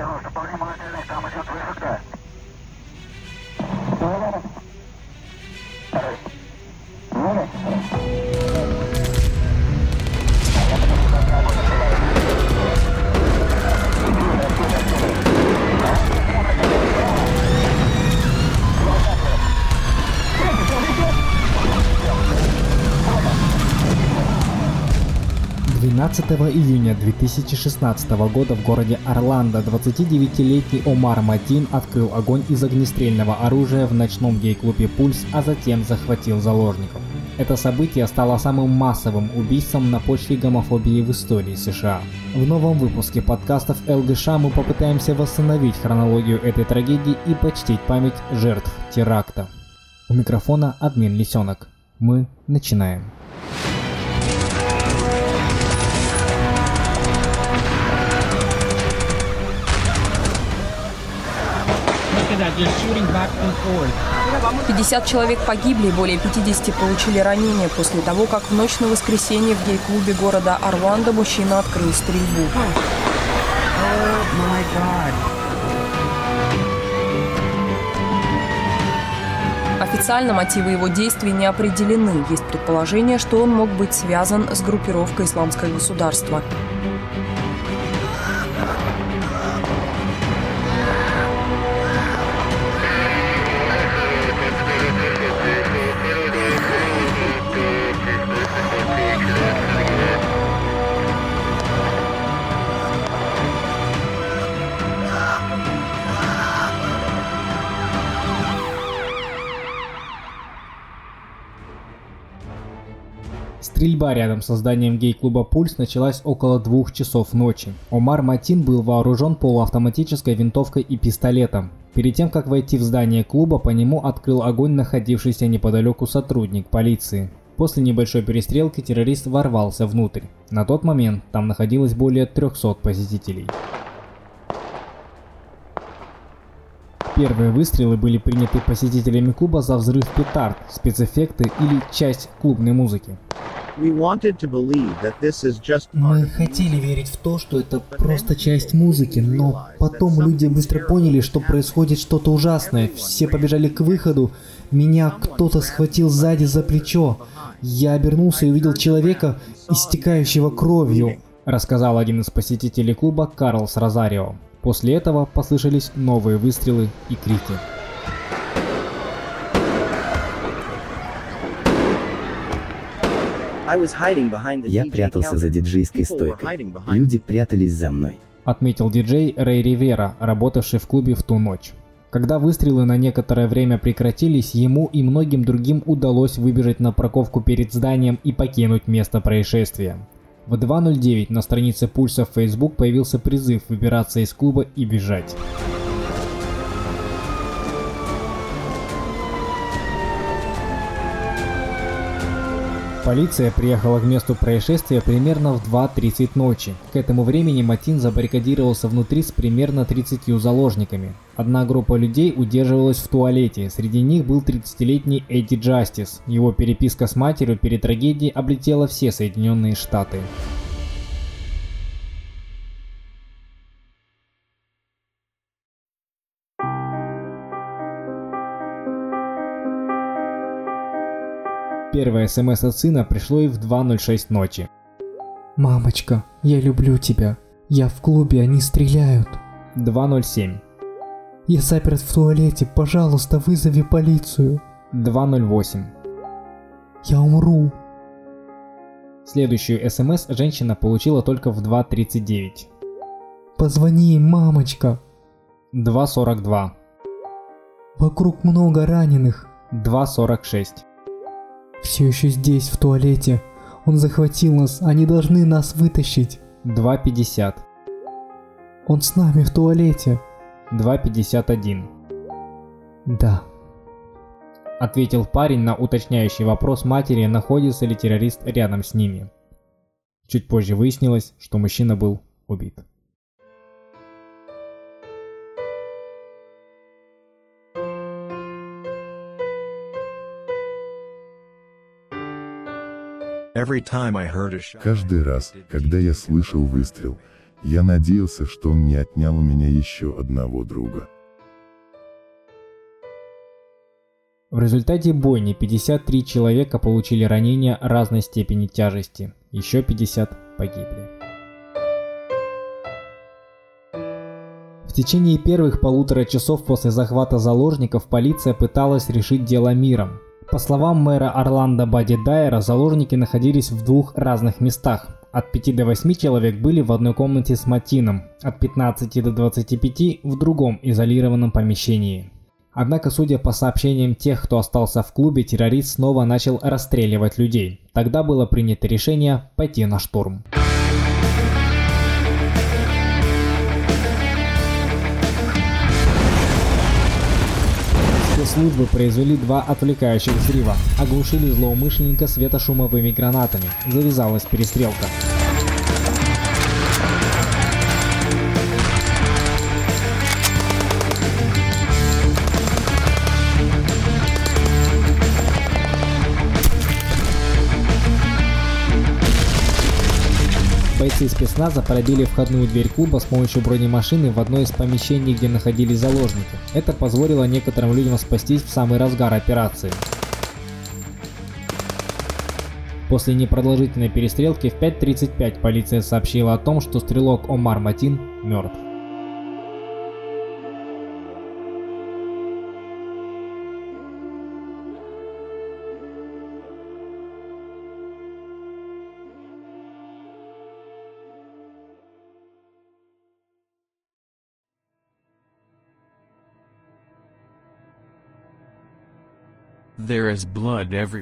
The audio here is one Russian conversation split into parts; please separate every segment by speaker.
Speaker 1: Потому что вполне молодежь, там идет высадка. 12 июня 2016 года в городе Орландо 29-летний Омар Матин открыл огонь из огнестрельного оружия в ночном гей-клубе «Пульс», а затем захватил заложников. Это событие стало самым массовым убийством на почве гомофобии в истории США. В новом выпуске подкастов ЛГШ мы попытаемся восстановить хронологию этой трагедии и почтить память жертв теракта. У микрофона админ Лисенок. Мы начинаем.
Speaker 2: 50 человек погибли и более 50 получили ранения после того, как в ночь на воскресенье в гей-клубе города Орландо мужчина открыл стрельбу. Официально мотивы его действий не определены. Есть предположение, что он мог быть связан с группировкой «Исламское государство».
Speaker 1: Стрельба рядом с зданием гей-клуба «Пульс» началась около двух часов ночи. Омар Матин был вооружен полуавтоматической винтовкой и пистолетом. Перед тем, как войти в здание клуба, по нему открыл огонь находившийся неподалеку сотрудник полиции. После небольшой перестрелки террорист ворвался внутрь. На тот момент там находилось более 300 посетителей. Первые выстрелы были приняты посетителями клуба за взрыв петард, спецэффекты или часть клубной музыки.
Speaker 3: Мы хотели верить в то, что это просто часть музыки, но потом люди быстро поняли, что происходит что-то ужасное. Все побежали к выходу. Меня кто-то схватил сзади за плечо. Я обернулся и увидел человека, истекающего кровью,
Speaker 1: рассказал один из посетителей клуба Карлс Розарио. После этого послышались новые выстрелы и крики.
Speaker 4: Я прятался за диджейской стойкой. Люди прятались за мной.
Speaker 1: Отметил диджей Рэй Ривера, работавший в клубе в ту ночь. Когда выстрелы на некоторое время прекратились, ему и многим другим удалось выбежать на парковку перед зданием и покинуть место происшествия. В 2.09 на странице Пульса в Facebook появился призыв выбираться из клуба и бежать. Полиция приехала к месту происшествия примерно в 2.30 ночи. К этому времени Матин забаррикадировался внутри с примерно 30 заложниками. Одна группа людей удерживалась в туалете, среди них был 30-летний Эдди Джастис. Его переписка с матерью перед трагедией облетела все Соединенные Штаты. Первое СМС от сына пришло и в 2.06 ночи.
Speaker 3: «Мамочка, я люблю тебя. Я в клубе, они стреляют».
Speaker 1: 2.07.
Speaker 3: «Я заперт в туалете, пожалуйста, вызови полицию».
Speaker 1: 2.08.
Speaker 3: «Я умру».
Speaker 1: Следующую СМС женщина получила только в 2.39.
Speaker 3: «Позвони им, мамочка».
Speaker 1: 2.42.
Speaker 3: «Вокруг много раненых».
Speaker 1: 2.46.
Speaker 3: Все еще здесь, в туалете. Он захватил нас, они должны нас вытащить.
Speaker 1: 2.50.
Speaker 3: Он с нами в туалете.
Speaker 1: 2.51.
Speaker 3: Да.
Speaker 1: Ответил парень на уточняющий вопрос матери, находится ли террорист рядом с ними. Чуть позже выяснилось, что мужчина был убит.
Speaker 5: Каждый раз, когда я слышал выстрел, Я надеялся, что он не отнял у меня еще одного друга.
Speaker 1: В результате бойни 53 человека получили ранения разной степени тяжести, еще 50 погибли. В течение первых полутора часов после захвата заложников полиция пыталась решить дело миром. По словам мэра Орландо Бади Дайера, заложники находились в двух разных местах. От 5 до 8 человек были в одной комнате с Матином, от 15 до 25 в другом изолированном помещении. Однако, судя по сообщениям тех, кто остался в клубе, террорист снова начал расстреливать людей. Тогда было принято решение пойти на штурм. Спецслужбы произвели два отвлекающих взрыва, оглушили злоумышленника светошумовыми гранатами. Завязалась перестрелка. Бойцы спецназа пробили входную дверь клуба с помощью бронемашины в одно из помещений, где находились заложники. Это позволило некоторым людям спастись в самый разгар операции. После непродолжительной перестрелки в 5.35 полиция сообщила о том, что стрелок Омар Матин мертв.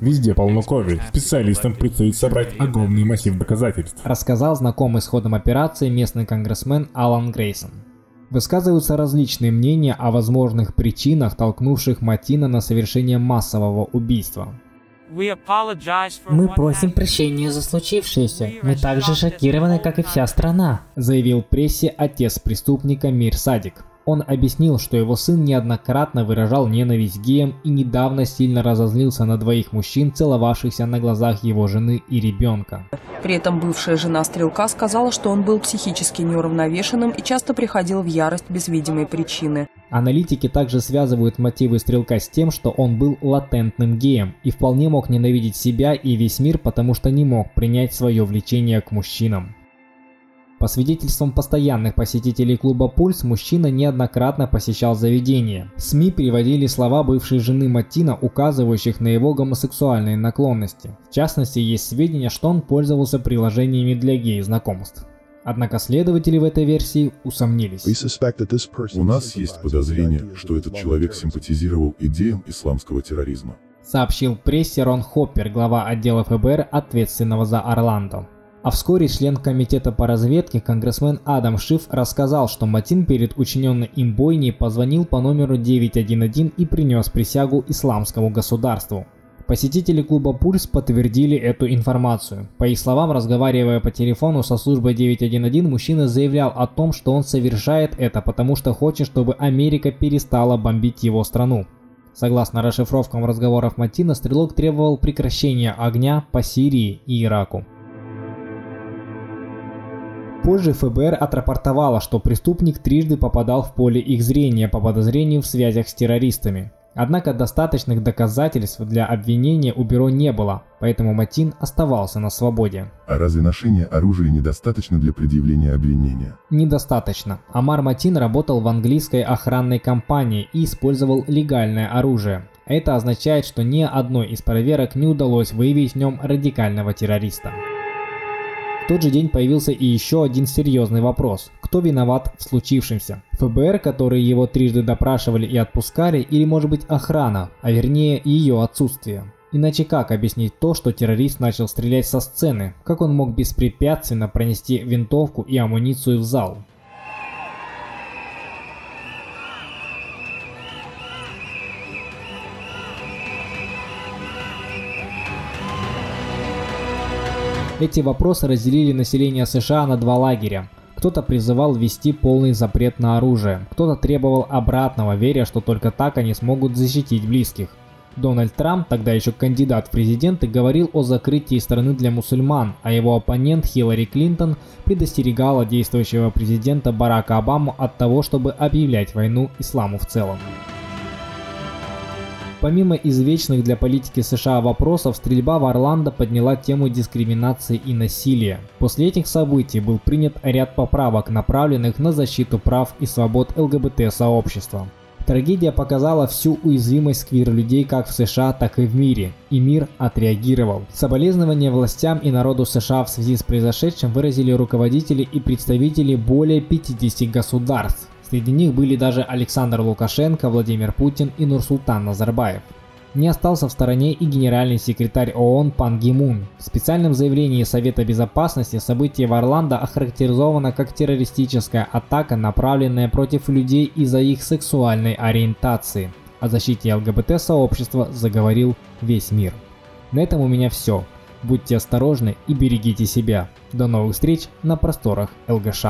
Speaker 6: Везде полно крови. Специалистам предстоит собрать огромный массив доказательств.
Speaker 1: Рассказал знакомый с ходом операции местный конгрессмен Алан Грейсон. Высказываются различные мнения о возможных причинах, толкнувших Матина на совершение массового убийства.
Speaker 7: Мы просим прощения за случившееся. Мы так же шокированы, как и вся страна.
Speaker 1: Заявил прессе отец преступника Мир Садик. Он объяснил, что его сын неоднократно выражал ненависть геям и недавно сильно разозлился на двоих мужчин, целовавшихся на глазах его жены и ребенка.
Speaker 2: При этом бывшая жена стрелка сказала, что он был психически неуравновешенным и часто приходил в ярость без видимой причины.
Speaker 1: Аналитики также связывают мотивы стрелка с тем, что он был латентным геем и вполне мог ненавидеть себя и весь мир, потому что не мог принять свое влечение к мужчинам. По свидетельствам постоянных посетителей клуба «Пульс», мужчина неоднократно посещал заведение. СМИ приводили слова бывшей жены Матина, указывающих на его гомосексуальные наклонности. В частности, есть сведения, что он пользовался приложениями для гей-знакомств. Однако следователи в этой версии усомнились.
Speaker 5: У нас есть подозрение, что этот человек симпатизировал идеям исламского терроризма.
Speaker 1: Сообщил прессе Рон Хоппер, глава отдела ФБР, ответственного за Орландо. А вскоре член комитета по разведке конгрессмен Адам Шиф рассказал, что Матин перед учиненной им бойней позвонил по номеру 911 и принес присягу исламскому государству. Посетители клуба «Пульс» подтвердили эту информацию. По их словам, разговаривая по телефону со службой 911, мужчина заявлял о том, что он совершает это, потому что хочет, чтобы Америка перестала бомбить его страну. Согласно расшифровкам разговоров Матина, стрелок требовал прекращения огня по Сирии и Ираку. Позже ФБР отрапортовало, что преступник трижды попадал в поле их зрения по подозрению в связях с террористами. Однако достаточных доказательств для обвинения у бюро не было, поэтому Матин оставался на свободе.
Speaker 5: А разве ношение оружия недостаточно для предъявления обвинения?
Speaker 1: Недостаточно. Амар Матин работал в английской охранной компании и использовал легальное оружие. Это означает, что ни одной из проверок не удалось выявить в нем радикального террориста. В тот же день появился и еще один серьезный вопрос. Кто виноват в случившемся? ФБР, которые его трижды допрашивали и отпускали, или может быть охрана, а вернее ее отсутствие? Иначе как объяснить то, что террорист начал стрелять со сцены? Как он мог беспрепятственно пронести винтовку и амуницию в зал? Эти вопросы разделили население США на два лагеря. Кто-то призывал ввести полный запрет на оружие, кто-то требовал обратного, веря, что только так они смогут защитить близких. Дональд Трамп, тогда еще кандидат в президенты, говорил о закрытии страны для мусульман, а его оппонент Хиллари Клинтон предостерегала действующего президента Барака Обаму от того, чтобы объявлять войну исламу в целом. Помимо извечных для политики США вопросов, стрельба в Орландо подняла тему дискриминации и насилия. После этих событий был принят ряд поправок, направленных на защиту прав и свобод ЛГБТ-сообщества. Трагедия показала всю уязвимость квир-людей как в США, так и в мире, и мир отреагировал. Соболезнования властям и народу США в связи с произошедшим выразили руководители и представители более 50 государств. Среди них были даже Александр Лукашенко, Владимир Путин и Нурсултан Назарбаев. Не остался в стороне и генеральный секретарь ООН Пан Ги Мун. В специальном заявлении Совета Безопасности событие в Орландо охарактеризовано как террористическая атака, направленная против людей из-за их сексуальной ориентации. О защите ЛГБТ-сообщества заговорил весь мир. На этом у меня все. Будьте осторожны и берегите себя. До новых встреч на просторах ЛГШ.